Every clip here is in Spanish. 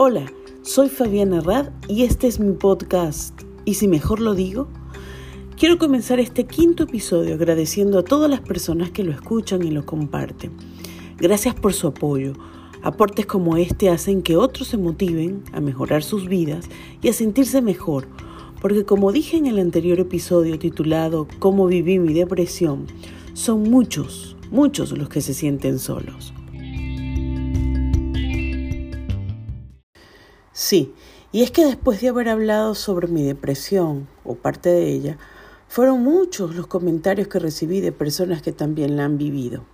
Hola, soy Fabiana Rad y este es mi podcast. ¿Y si mejor lo digo? Quiero comenzar este quinto episodio agradeciendo a todas las personas que lo escuchan y lo comparten. Gracias por su apoyo. Aportes como este hacen que otros se motiven a mejorar sus vidas y a sentirse mejor, porque como dije en el anterior episodio titulado Cómo viví mi depresión, son muchos, muchos los que se sienten solos. Sí, y es que después de haber hablado sobre mi depresión, o parte de ella, fueron muchos los comentarios que recibí de personas que también la han vivido,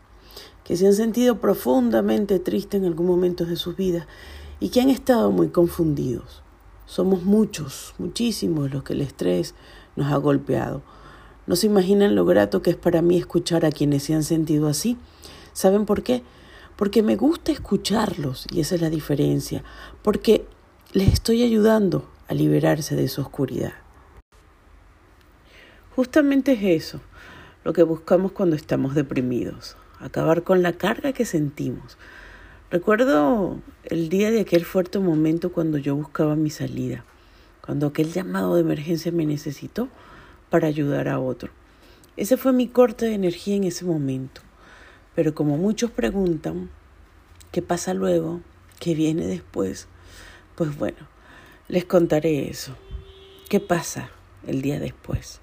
que se han sentido profundamente tristes en algún momento de sus vidas y que han estado muy confundidos. Somos muchos, muchísimos los que el estrés nos ha golpeado. No se imaginan lo grato que es para mí escuchar a quienes se han sentido así. ¿Saben por qué? Porque me gusta escucharlos y esa es la diferencia. Porque les estoy ayudando a liberarse de su oscuridad. Justamente es eso lo que buscamos cuando estamos deprimidos, acabar con la carga que sentimos. Recuerdo el día de aquel fuerte momento cuando yo buscaba mi salida, cuando aquel llamado de emergencia me necesitó para ayudar a otro. Ese fue mi corte de energía en ese momento. Pero como muchos preguntan, ¿qué pasa luego? ¿Qué viene después? Pues bueno, les contaré eso. ¿Qué pasa el día después?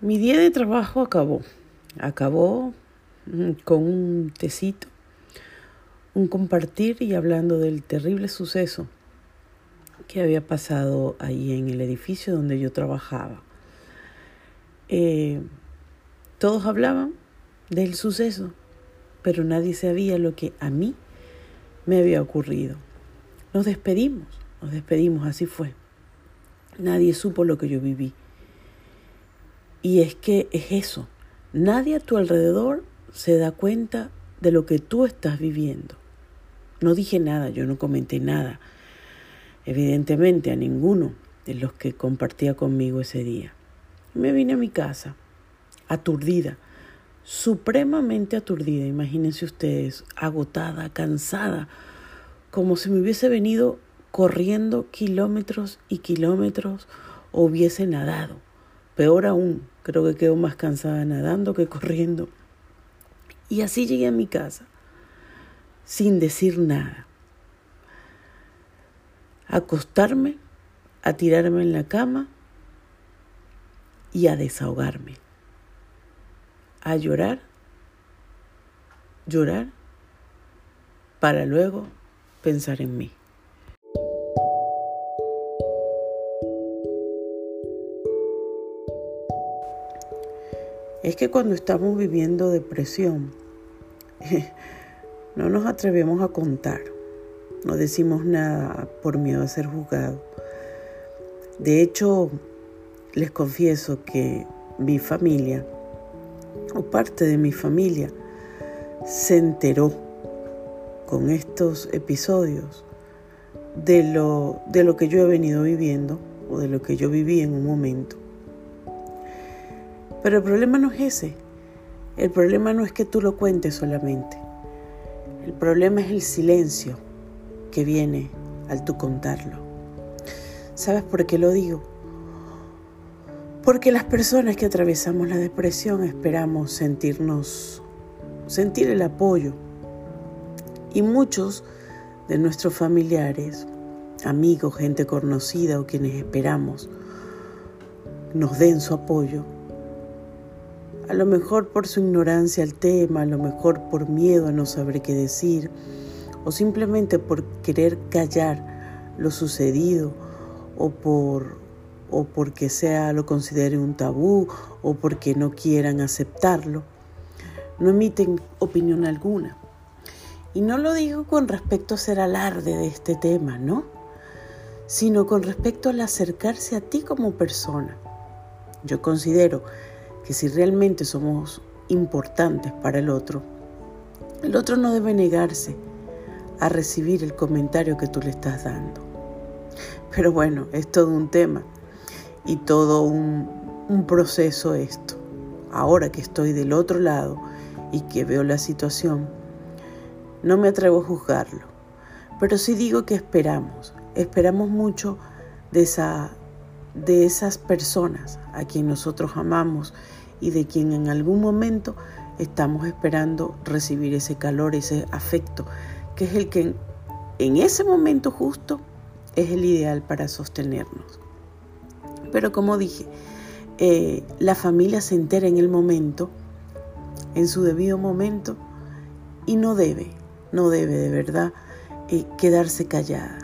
Mi día de trabajo acabó. Acabó mm, con un tecito un compartir y hablando del terrible suceso que había pasado ahí en el edificio donde yo trabajaba. Eh, todos hablaban del suceso, pero nadie sabía lo que a mí me había ocurrido. Nos despedimos, nos despedimos, así fue. Nadie supo lo que yo viví. Y es que es eso, nadie a tu alrededor se da cuenta de lo que tú estás viviendo. No dije nada, yo no comenté nada, evidentemente a ninguno de los que compartía conmigo ese día. Me vine a mi casa, aturdida, supremamente aturdida, imagínense ustedes, agotada, cansada, como si me hubiese venido corriendo kilómetros y kilómetros o hubiese nadado. Peor aún, creo que quedo más cansada nadando que corriendo. Y así llegué a mi casa sin decir nada. Acostarme, a tirarme en la cama y a desahogarme. A llorar, llorar, para luego pensar en mí. Es que cuando estamos viviendo depresión, No nos atrevemos a contar, no decimos nada por miedo a ser juzgado. De hecho, les confieso que mi familia, o parte de mi familia, se enteró con estos episodios de lo, de lo que yo he venido viviendo o de lo que yo viví en un momento. Pero el problema no es ese. El problema no es que tú lo cuentes solamente. El problema es el silencio que viene al tú contarlo. ¿Sabes por qué lo digo? Porque las personas que atravesamos la depresión esperamos sentirnos, sentir el apoyo. Y muchos de nuestros familiares, amigos, gente conocida o quienes esperamos nos den su apoyo, a lo mejor por su ignorancia al tema, a lo mejor por miedo a no saber qué decir, o simplemente por querer callar lo sucedido, o por o porque sea lo considere un tabú, o porque no quieran aceptarlo, no emiten opinión alguna. Y no lo digo con respecto a ser alarde de este tema, ¿no? Sino con respecto al acercarse a ti como persona. Yo considero que si realmente somos importantes para el otro, El otro no debe negarse a recibir el comentario que tú le estás dando. Pero bueno, es todo un tema y todo un, proceso esto. Ahora que estoy del otro lado y que veo la situación, no me atrevo a juzgarlo. Pero sí digo que esperamos, esperamos mucho de, esa, de esas personas a quien nosotros amamos y de quien en algún momento estamos esperando recibir ese calor, ese afecto, que es el que en, ese momento justo es el ideal para sostenernos. Pero como dije, eh, la familia se entera en el momento, en su debido momento, y no debe, no debe de verdad eh, quedarse callada.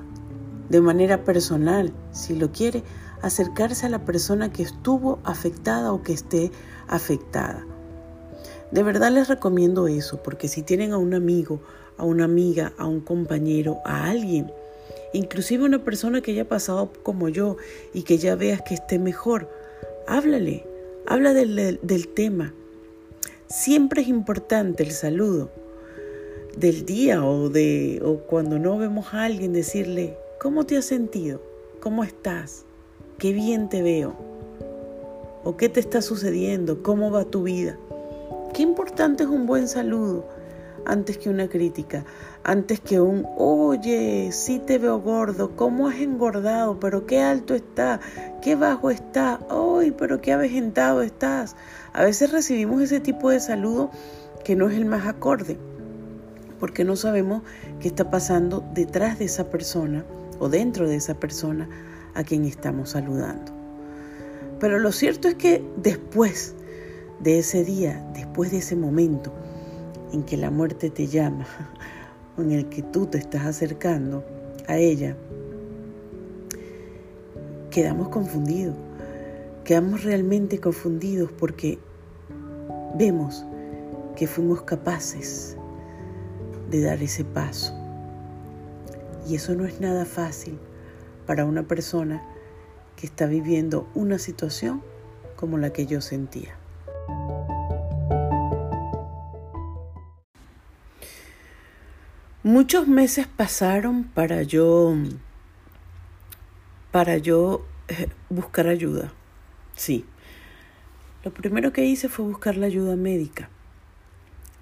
De manera personal, si lo quiere, acercarse a la persona que estuvo afectada o que esté afectada. De verdad les recomiendo eso, porque si tienen a un amigo, a una amiga, a un compañero, a alguien, inclusive una persona que haya pasado como yo y que ya veas que esté mejor, háblale, habla del, del tema. Siempre es importante el saludo del día o, de, o cuando no vemos a alguien decirle, ¿cómo te has sentido? ¿Cómo estás? ¿Qué bien te veo? ¿O qué te está sucediendo? ¿Cómo va tu vida? Qué importante es un buen saludo antes que una crítica, antes que un, oye, sí te veo gordo, ¿cómo has engordado? Pero qué alto está, qué bajo está, ay, pero qué avejentado estás. A veces recibimos ese tipo de saludo que no es el más acorde, porque no sabemos qué está pasando detrás de esa persona o dentro de esa persona a quien estamos saludando. Pero lo cierto es que después de ese día, después de ese momento en que la muerte te llama, o en el que tú te estás acercando a ella, quedamos confundidos, quedamos realmente confundidos porque vemos que fuimos capaces de dar ese paso. Y eso no es nada fácil para una persona que está viviendo una situación como la que yo sentía. Muchos meses pasaron para yo para yo eh, buscar ayuda. Sí. Lo primero que hice fue buscar la ayuda médica.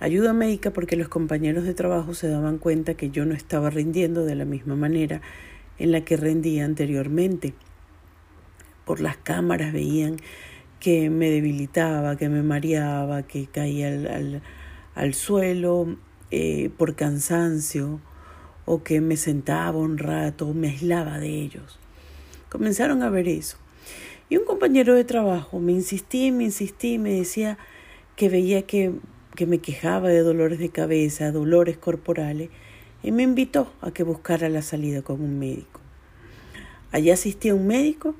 Ayuda médica porque los compañeros de trabajo se daban cuenta que yo no estaba rindiendo de la misma manera en la que rendía anteriormente. Por las cámaras veían que me debilitaba, que me mareaba, que caía al, al suelo eh, por cansancio o que me sentaba un rato, me aislaba de ellos. Comenzaron a ver eso. Y un compañero de trabajo me insistía me insistía me decía que veía que, que me quejaba de dolores de cabeza, dolores corporales, y me invitó a que buscara la salida con un médico. Allí asistí a un médico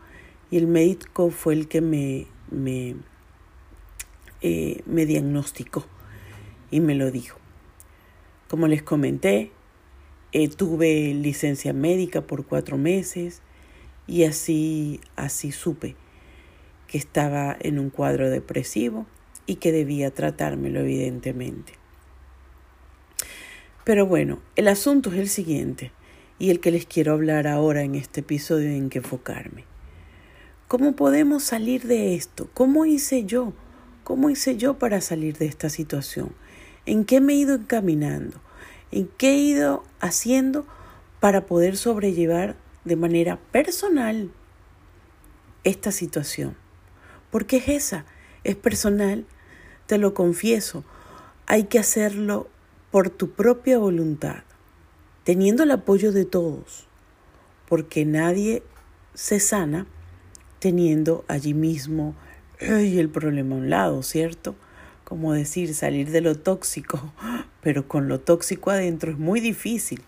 y el médico fue el que me, me, eh, me diagnosticó y me lo dijo. Como les comenté, eh, tuve licencia médica por cuatro meses y así, así supe que estaba en un cuadro depresivo y que debía tratármelo evidentemente. Pero bueno, el asunto es el siguiente y el que les quiero hablar ahora en este episodio en que enfocarme. ¿Cómo podemos salir de esto? ¿Cómo hice yo? ¿Cómo hice yo para salir de esta situación? ¿En qué me he ido encaminando? ¿En qué he ido haciendo para poder sobrellevar de manera personal esta situación? Porque es esa, es personal, te lo confieso. Hay que hacerlo por tu propia voluntad, teniendo el apoyo de todos, porque nadie se sana teniendo allí mismo el problema a un lado, ¿cierto? como decir, salir de lo tóxico, pero con lo tóxico adentro es muy difícil.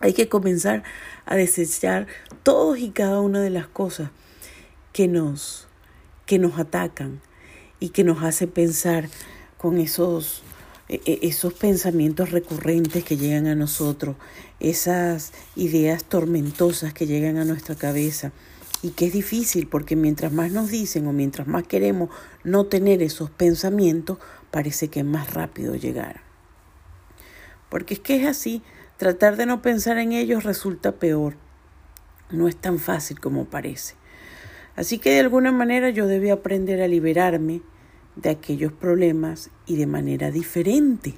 Hay que comenzar a desechar todos y cada una de las cosas que nos, que nos atacan y que nos hace pensar con esos, esos pensamientos recurrentes que llegan a nosotros, esas ideas tormentosas que llegan a nuestra cabeza y que es difícil porque mientras más nos dicen o mientras más queremos no tener esos pensamientos, parece que es más rápido llegar. porque es que es así, tratar de no pensar en ellos resulta peor. No es tan fácil como parece. Así que de alguna manera yo debí aprender a liberarme de aquellos problemas y de manera diferente.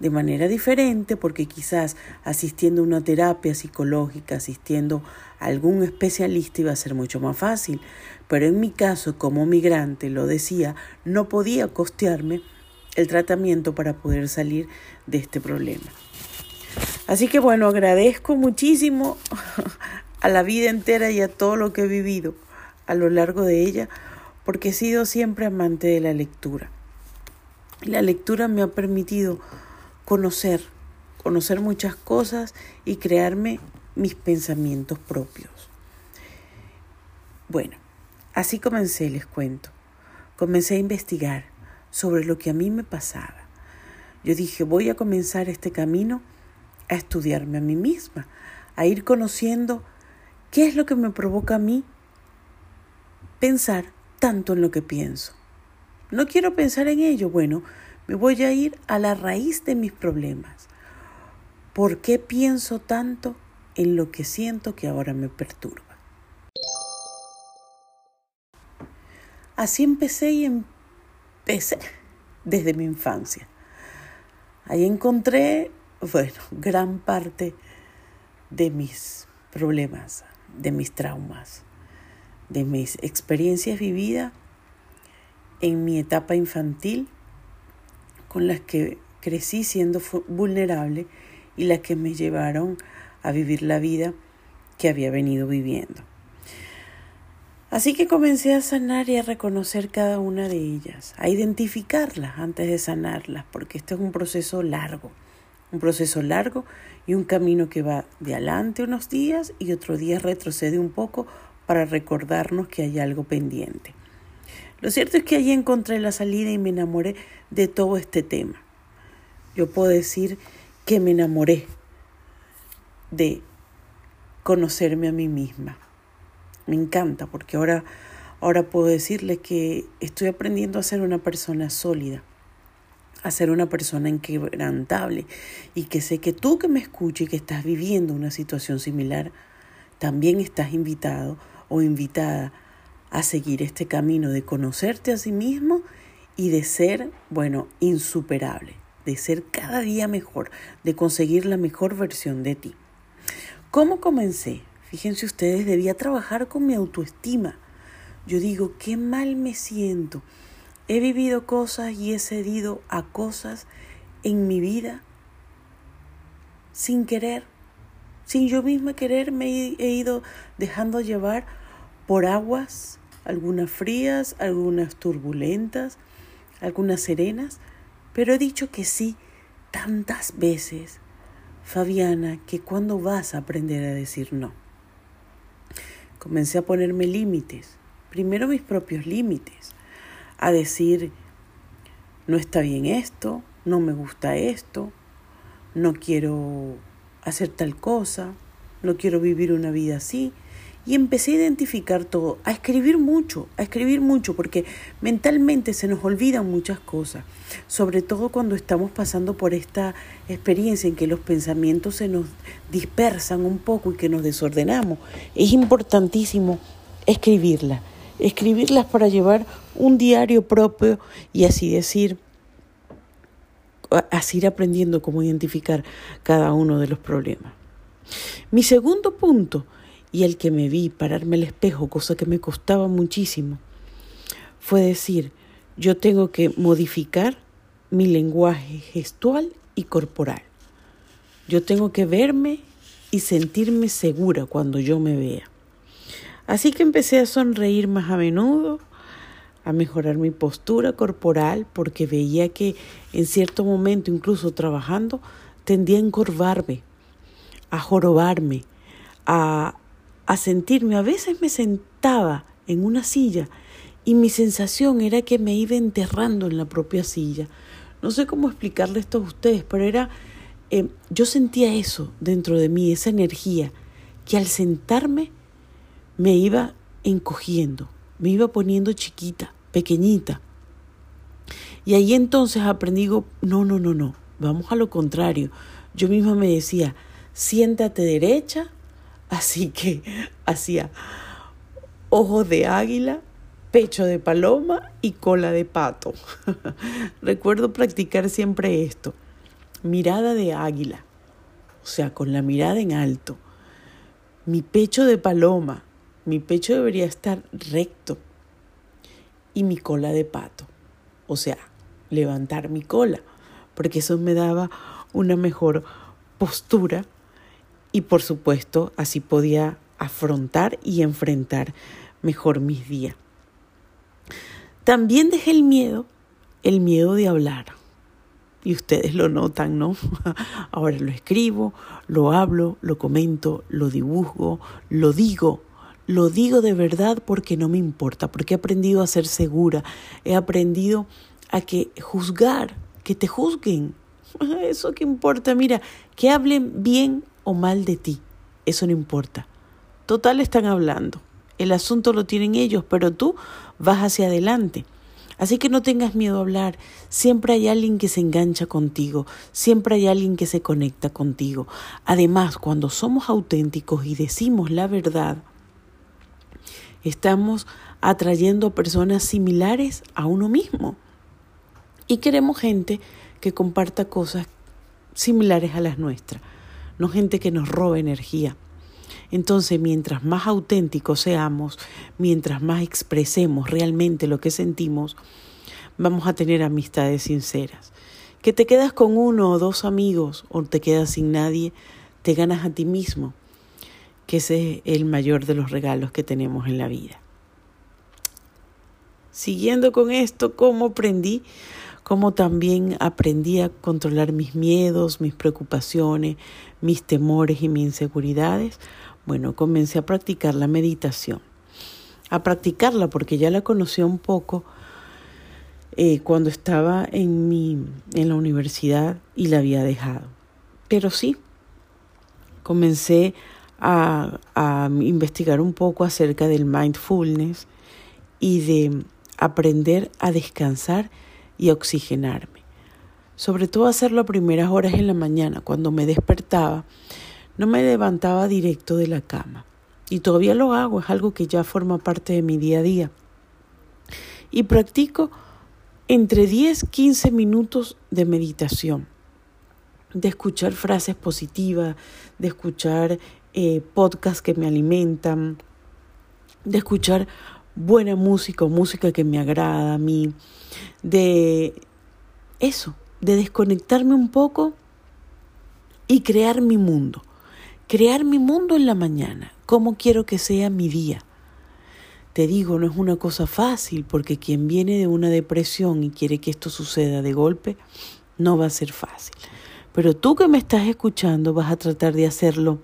De manera diferente porque quizás asistiendo a una terapia psicológica, asistiendo a algún especialista iba a ser mucho más fácil. Pero en mi caso, como migrante, lo decía, no podía costearme el tratamiento para poder salir de este problema. Así que bueno, agradezco muchísimo a la vida entera y a todo lo que he vivido a lo largo de ella, porque he sido siempre amante de la lectura. La lectura me ha permitido conocer, conocer muchas cosas y crearme mis pensamientos propios. Bueno, así comencé, les cuento. Comencé a investigar sobre lo que a mí me pasaba. Yo dije, voy a comenzar este camino a estudiarme a mí misma, a ir conociendo qué es lo que me provoca a mí pensar tanto en lo que pienso. No quiero pensar en ello, bueno, me voy a ir a la raíz de mis problemas. ¿Por qué pienso tanto en lo que siento que ahora me perturba? Así empecé y empecé desde mi infancia. Ahí encontré, bueno, gran parte de mis problemas, de mis traumas, de mis experiencias vividas en mi etapa infantil, con las que crecí siendo vulnerable y las que me llevaron a vivir la vida que había venido viviendo. Así que comencé a sanar y a reconocer cada una de ellas, a identificarlas antes de sanarlas, porque este es un proceso largo, un proceso largo y un camino que va de adelante unos días y otro día retrocede un poco para recordarnos que hay algo pendiente. Lo cierto es que allí encontré la salida y me enamoré de todo este tema. Yo puedo decir que me enamoré de conocerme a mí misma me encanta porque ahora, ahora puedo decirle que estoy aprendiendo a ser una persona sólida, a ser una persona inquebrantable y que sé que tú que me escuches y que estás viviendo una situación similar, también estás invitado o invitada a seguir este camino de conocerte a sí mismo y de ser, bueno, insuperable, de ser cada día mejor, de conseguir la mejor versión de ti. ¿Cómo comencé? Fíjense ustedes, debía trabajar con mi autoestima. Yo digo, qué mal me siento. He vivido cosas y he cedido a cosas en mi vida sin querer. Sin yo misma querer me he ido dejando llevar por aguas, algunas frías, algunas turbulentas, algunas serenas, pero he dicho que sí tantas veces, Fabiana, que cuando vas a aprender a decir no. Comencé a ponerme límites, primero mis propios límites, a decir, no está bien esto, no me gusta esto, no quiero hacer tal cosa, no quiero vivir una vida así, y empecé a identificar todo, a escribir mucho, a escribir mucho, porque mentalmente se nos olvidan muchas cosas, sobre todo cuando estamos pasando por esta experiencia en que los pensamientos se nos dispersan un poco y que nos desordenamos. Es importantísimo escribirlas, escribirlas para llevar un diario propio y así decir, así ir aprendiendo cómo identificar cada uno de los problemas. Mi segundo punto y el que me vi pararme al espejo, cosa que me costaba muchísimo, fue decir, yo tengo que modificar mi lenguaje gestual y corporal. Yo tengo que verme y sentirme segura cuando yo me vea. Así que empecé a sonreír más a menudo, a mejorar mi postura corporal, porque veía que en cierto momento, incluso trabajando, tendía a encorvarme, a jorobarme, a, a sentirme. A veces me sentaba en una silla y mi sensación era que me iba enterrando en la propia silla. No sé cómo explicarle esto a ustedes, pero era, eh, yo sentía eso dentro de mí, esa energía, que al sentarme me iba encogiendo, me iba poniendo chiquita, pequeñita. Y ahí entonces aprendí, no, no, no, no, vamos a lo contrario. Yo misma me decía, siéntate derecha, así que hacía ojos de águila, pecho de paloma y cola de pato. Recuerdo practicar siempre esto. Mirada de águila, o sea, con la mirada en alto. Mi pecho de paloma, mi pecho debería estar recto. Y mi cola de pato, o sea, levantar mi cola, porque eso me daba una mejor postura y por supuesto así podía afrontar y enfrentar mejor mis días. También dejé el miedo, el miedo de hablar. Y ustedes lo notan, ¿no? Ahora lo escribo, lo hablo, lo comento, lo dibujo, lo digo. Lo digo de verdad porque no me importa, porque he aprendido a ser segura, he aprendido a que juzgar, que te juzguen. Eso que importa, mira, que hablen bien o mal de ti, eso no importa. Total están hablando. El asunto lo tienen ellos, pero tú vas hacia adelante. Así que no tengas miedo a hablar. Siempre hay alguien que se engancha contigo, siempre hay alguien que se conecta contigo. Además, cuando somos auténticos y decimos la verdad, estamos atrayendo personas similares a uno mismo. Y queremos gente que comparta cosas similares a las nuestras, no gente que nos robe energía. Entonces, mientras más auténticos seamos, mientras más expresemos realmente lo que sentimos, vamos a tener amistades sinceras. Que te quedas con uno o dos amigos o te quedas sin nadie, te ganas a ti mismo, que ese es el mayor de los regalos que tenemos en la vida. Siguiendo con esto, ¿cómo aprendí? Cómo también aprendí a controlar mis miedos, mis preocupaciones, mis temores y mis inseguridades bueno, comencé a practicar la meditación. A practicarla porque ya la conocía un poco eh, cuando estaba en, mi, en la universidad y la había dejado. Pero sí, comencé a, investigar un poco acerca del mindfulness y de aprender a descansar y a oxigenarme. Sobre todo hacerlo a primeras horas en la mañana, cuando me despertaba no me levantaba directo de la cama. Y todavía lo hago, es algo que ya forma parte de mi día a día. Y practico entre 10, 15 minutos de meditación, de escuchar frases positivas, de escuchar eh, podcasts que me alimentan, de escuchar buena música o música que me agrada a mí, de eso, de desconectarme un poco y crear mi mundo crear mi mundo en la mañana, cómo quiero que sea mi día. Te digo, no es una cosa fácil porque quien viene de una depresión y quiere que esto suceda de golpe, no va a ser fácil. Pero tú que me estás escuchando vas a tratar de hacerlo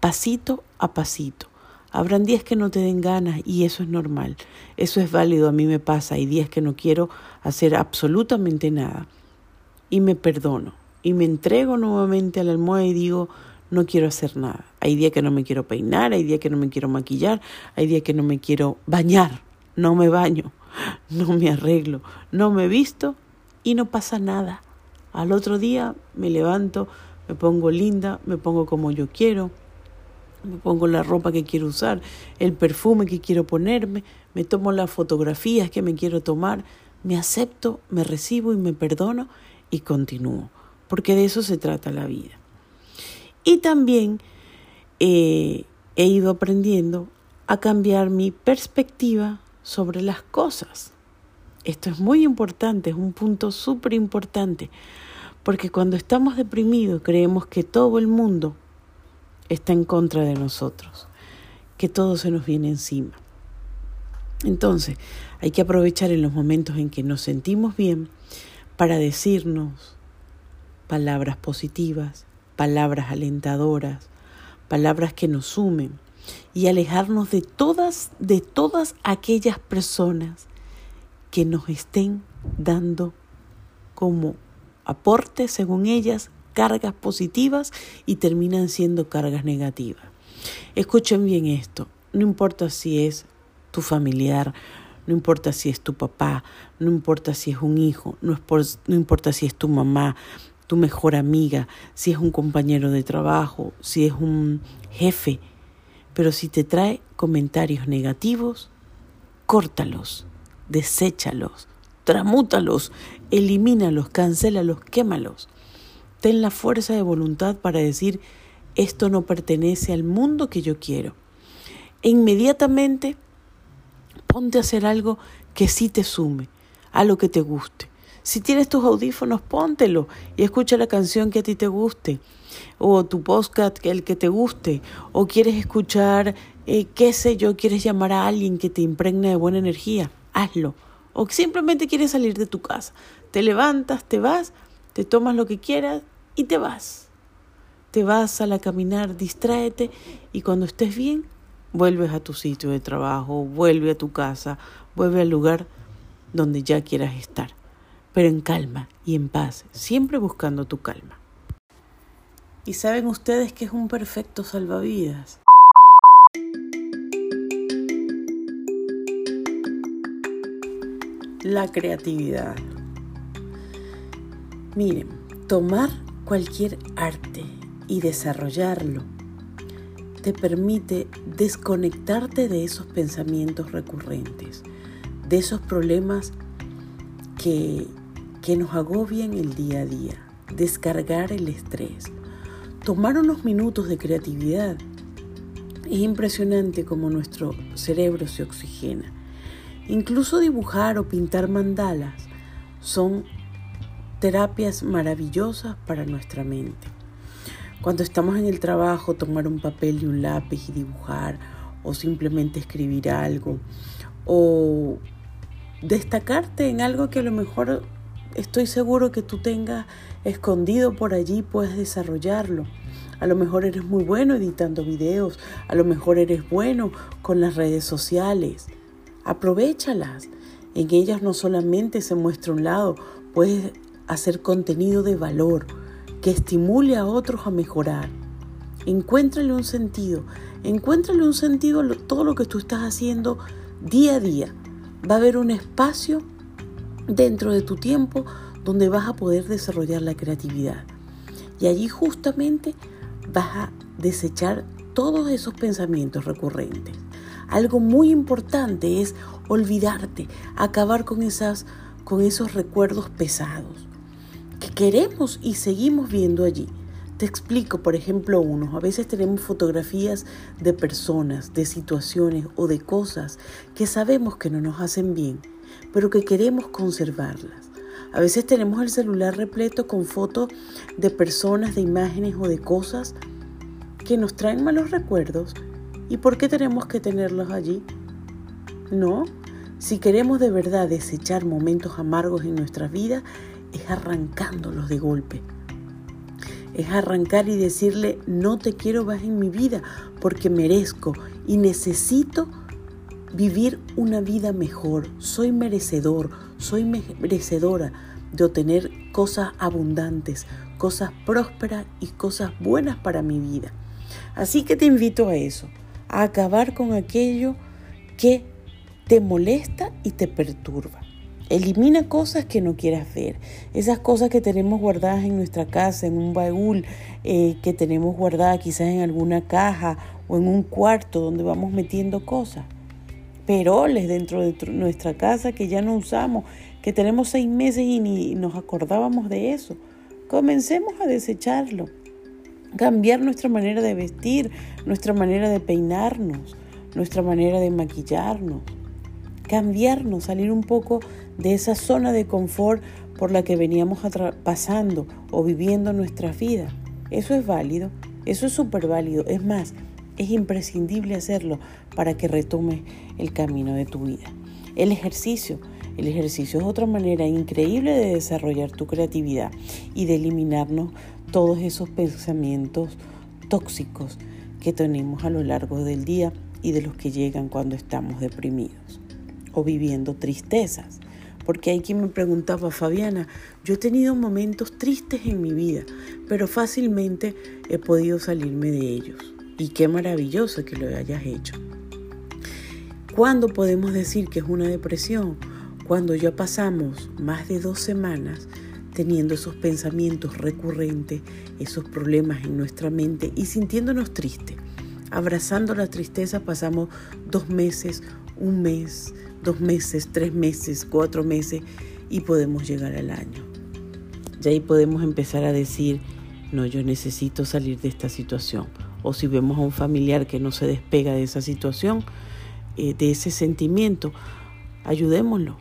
pasito a pasito. Habrán días que no te den ganas y eso es normal. Eso es válido, a mí me pasa. Hay días que no quiero hacer absolutamente nada. Y me perdono. Y me entrego nuevamente a la almohada y digo, no quiero hacer nada. Hay días que no me quiero peinar, hay días que no me quiero maquillar, hay días que no me quiero bañar, no me baño, no me arreglo, no me visto y no pasa nada. Al otro día me levanto, me pongo linda, me pongo como yo quiero, me pongo la ropa que quiero usar, el perfume que quiero ponerme, me tomo las fotografías que me quiero tomar, me acepto, me recibo y me perdono y continúo, porque de eso se trata la vida. Y también eh, he ido aprendiendo a cambiar mi perspectiva sobre las cosas. Esto es muy importante, es un punto súper importante, porque cuando estamos deprimidos creemos que todo el mundo está en contra de nosotros, que todo se nos viene encima. Entonces, hay que aprovechar en los momentos en que nos sentimos bien para decirnos palabras positivas, palabras alentadoras, palabras que nos sumen y alejarnos de todas, de todas aquellas personas que nos estén dando como aporte, según ellas, cargas positivas y terminan siendo cargas negativas. Escuchen bien esto, no importa si es tu familiar, no importa si es tu papá, no importa si es un hijo, no, importa si es tu mamá, tu mejor amiga, si es un compañero de trabajo, si es un jefe. Pero si te trae comentarios negativos, córtalos, deséchalos, tramútalos, elimínalos, cancélalos, quémalos. Ten la fuerza de voluntad para decir, esto no pertenece al mundo que yo quiero. E inmediatamente ponte a hacer algo que sí te sume, a lo que te guste. Si tienes tus audífonos, póntelo y escucha la canción que a ti te guste, o tu podcast, el que te guste, o quieres escuchar, eh, qué sé yo, quieres llamar a alguien que te impregne de buena energía, hazlo. O simplemente quieres salir de tu casa. Te levantas, te vas, te tomas lo que quieras y te vas. Te vas a la caminar, distráete y cuando estés bien, vuelves a tu sitio de trabajo, vuelve a tu casa, vuelve al lugar donde ya quieras estar, pero en calma y en paz, siempre buscando tu calma. ¿Y saben ustedes que es un perfecto salvavidas? La creatividad. Miren, tomar cualquier arte y desarrollarlo te permite desconectarte de esos pensamientos recurrentes, de esos problemas que, que nos agobian el día a día, descargar el estrés, tomar unos minutos de creatividad. Es impresionante cómo nuestro cerebro se oxigena. Incluso dibujar o pintar mandalas son terapias maravillosas para nuestra mente. Cuando estamos en el trabajo, tomar un papel y un lápiz y dibujar o simplemente escribir algo o destacarte en algo que a lo mejor estoy seguro que tú tengas escondido por allí, puedes desarrollarlo. A lo mejor eres muy bueno editando videos, a lo mejor eres bueno con las redes sociales. Aprovechalas. En ellas no solamente se muestra un lado, puedes hacer contenido de valor que estimule a otros a mejorar. Encuéntrale un sentido, encuéntrale un sentido a todo lo que tú estás haciendo día a día. Va a haber un espacio dentro de tu tiempo donde vas a poder desarrollar la creatividad. Y allí justamente vas a desechar todos esos pensamientos recurrentes. Algo muy importante es olvidarte, acabar con, esas, con esos recuerdos pesados que queremos y seguimos viendo allí. Te explico, por ejemplo, uno. A veces tenemos fotografías de personas, de situaciones o de cosas que sabemos que no nos hacen bien, pero que queremos conservarlas. A veces tenemos el celular repleto con fotos de personas, de imágenes o de cosas que nos traen malos recuerdos. ¿Y por qué tenemos que tenerlos allí? No, si queremos de verdad desechar momentos amargos en nuestra vida, es arrancándolos de golpe. Es arrancar y decirle, no te quiero más en mi vida porque merezco y necesito vivir una vida mejor. Soy merecedor, soy merecedora de obtener cosas abundantes, cosas prósperas y cosas buenas para mi vida. Así que te invito a eso, a acabar con aquello que te molesta y te perturba. Elimina cosas que no quieras ver. Esas cosas que tenemos guardadas en nuestra casa, en un baúl, eh, que tenemos guardadas quizás en alguna caja o en un cuarto donde vamos metiendo cosas. Peroles dentro de nuestra casa que ya no usamos, que tenemos seis meses y ni nos acordábamos de eso. Comencemos a desecharlo. Cambiar nuestra manera de vestir, nuestra manera de peinarnos, nuestra manera de maquillarnos cambiarnos, salir un poco de esa zona de confort por la que veníamos pasando o viviendo nuestra vida. Eso es válido, eso es súper válido. Es más, es imprescindible hacerlo para que retomes el camino de tu vida. El ejercicio. El ejercicio es otra manera increíble de desarrollar tu creatividad y de eliminarnos todos esos pensamientos tóxicos que tenemos a lo largo del día y de los que llegan cuando estamos deprimidos o viviendo tristezas. Porque hay quien me preguntaba, Fabiana, yo he tenido momentos tristes en mi vida, pero fácilmente he podido salirme de ellos. Y qué maravilloso que lo hayas hecho. ¿Cuándo podemos decir que es una depresión? Cuando ya pasamos más de dos semanas teniendo esos pensamientos recurrentes, esos problemas en nuestra mente y sintiéndonos tristes. Abrazando la tristeza pasamos dos meses, un mes, dos meses, tres meses, cuatro meses y podemos llegar al año. Ya ahí podemos empezar a decir, no, yo necesito salir de esta situación. O si vemos a un familiar que no se despega de esa situación, eh, de ese sentimiento, ayudémoslo,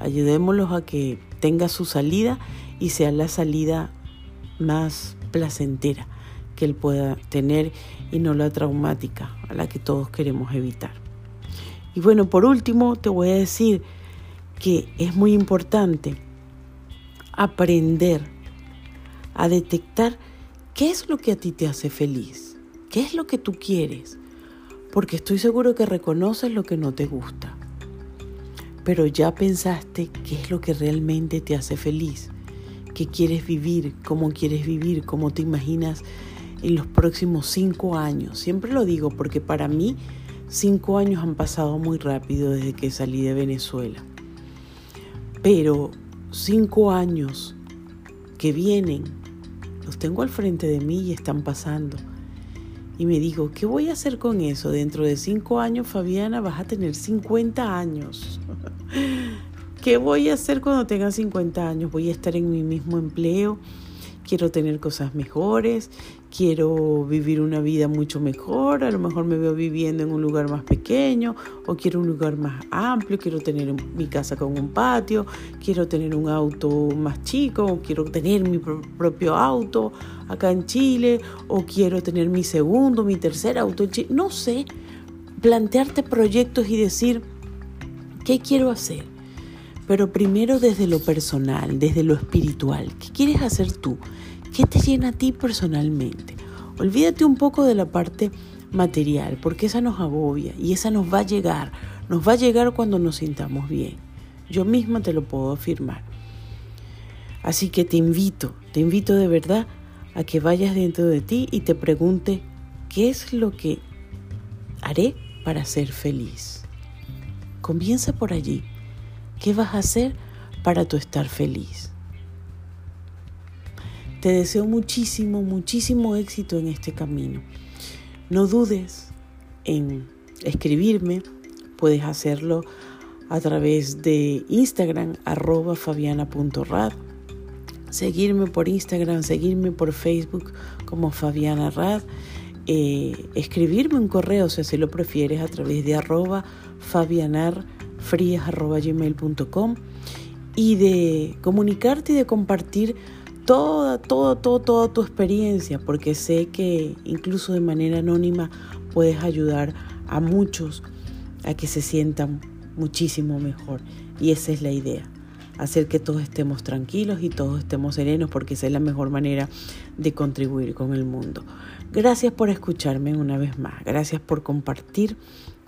ayudémoslo a que tenga su salida y sea la salida más placentera que él pueda tener y no la traumática a la que todos queremos evitar. Y bueno, por último te voy a decir que es muy importante aprender a detectar qué es lo que a ti te hace feliz, qué es lo que tú quieres, porque estoy seguro que reconoces lo que no te gusta, pero ya pensaste qué es lo que realmente te hace feliz, qué quieres vivir, cómo quieres vivir, cómo te imaginas en los próximos cinco años. Siempre lo digo porque para mí cinco años han pasado muy rápido desde que salí de Venezuela. Pero cinco años que vienen, los tengo al frente de mí y están pasando. Y me digo, ¿qué voy a hacer con eso? Dentro de cinco años, Fabiana, vas a tener 50 años. ¿Qué voy a hacer cuando tenga 50 años? Voy a estar en mi mismo empleo quiero tener cosas mejores, quiero vivir una vida mucho mejor, a lo mejor me veo viviendo en un lugar más pequeño o quiero un lugar más amplio, quiero tener mi casa con un patio, quiero tener un auto más chico, o quiero tener mi propio auto acá en Chile o quiero tener mi segundo, mi tercer auto en Chile, no sé, plantearte proyectos y decir, ¿qué quiero hacer? Pero primero desde lo personal, desde lo espiritual. ¿Qué quieres hacer tú? ¿Qué te llena a ti personalmente? Olvídate un poco de la parte material, porque esa nos agobia y esa nos va a llegar. Nos va a llegar cuando nos sintamos bien. Yo misma te lo puedo afirmar. Así que te invito, te invito de verdad a que vayas dentro de ti y te pregunte, ¿qué es lo que haré para ser feliz? Comienza por allí. ¿Qué vas a hacer para tu estar feliz? Te deseo muchísimo, muchísimo éxito en este camino. No dudes en escribirme. Puedes hacerlo a través de Instagram, arroba fabiana.rad. Seguirme por Instagram, seguirme por Facebook como Fabiana Rad. Eh, escribirme un correo, si así lo prefieres, a través de arroba fabianar frías.gmail.com y de comunicarte y de compartir toda, toda, toda, toda tu experiencia, porque sé que incluso de manera anónima puedes ayudar a muchos a que se sientan muchísimo mejor. Y esa es la idea, hacer que todos estemos tranquilos y todos estemos serenos, porque esa es la mejor manera de contribuir con el mundo. Gracias por escucharme una vez más, gracias por compartir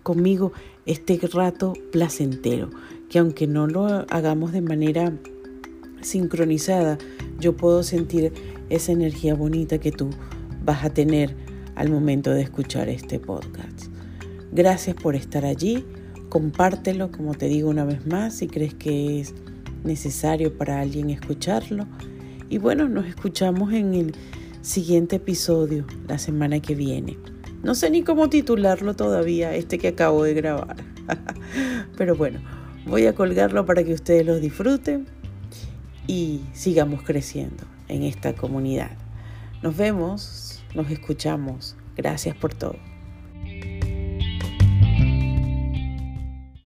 conmigo este rato placentero, que aunque no lo hagamos de manera sincronizada, yo puedo sentir esa energía bonita que tú vas a tener al momento de escuchar este podcast. Gracias por estar allí, compártelo, como te digo una vez más, si crees que es necesario para alguien escucharlo. Y bueno, nos escuchamos en el siguiente episodio la semana que viene. No sé ni cómo titularlo todavía, este que acabo de grabar. Pero bueno, voy a colgarlo para que ustedes lo disfruten y sigamos creciendo en esta comunidad. Nos vemos, nos escuchamos. Gracias por todo.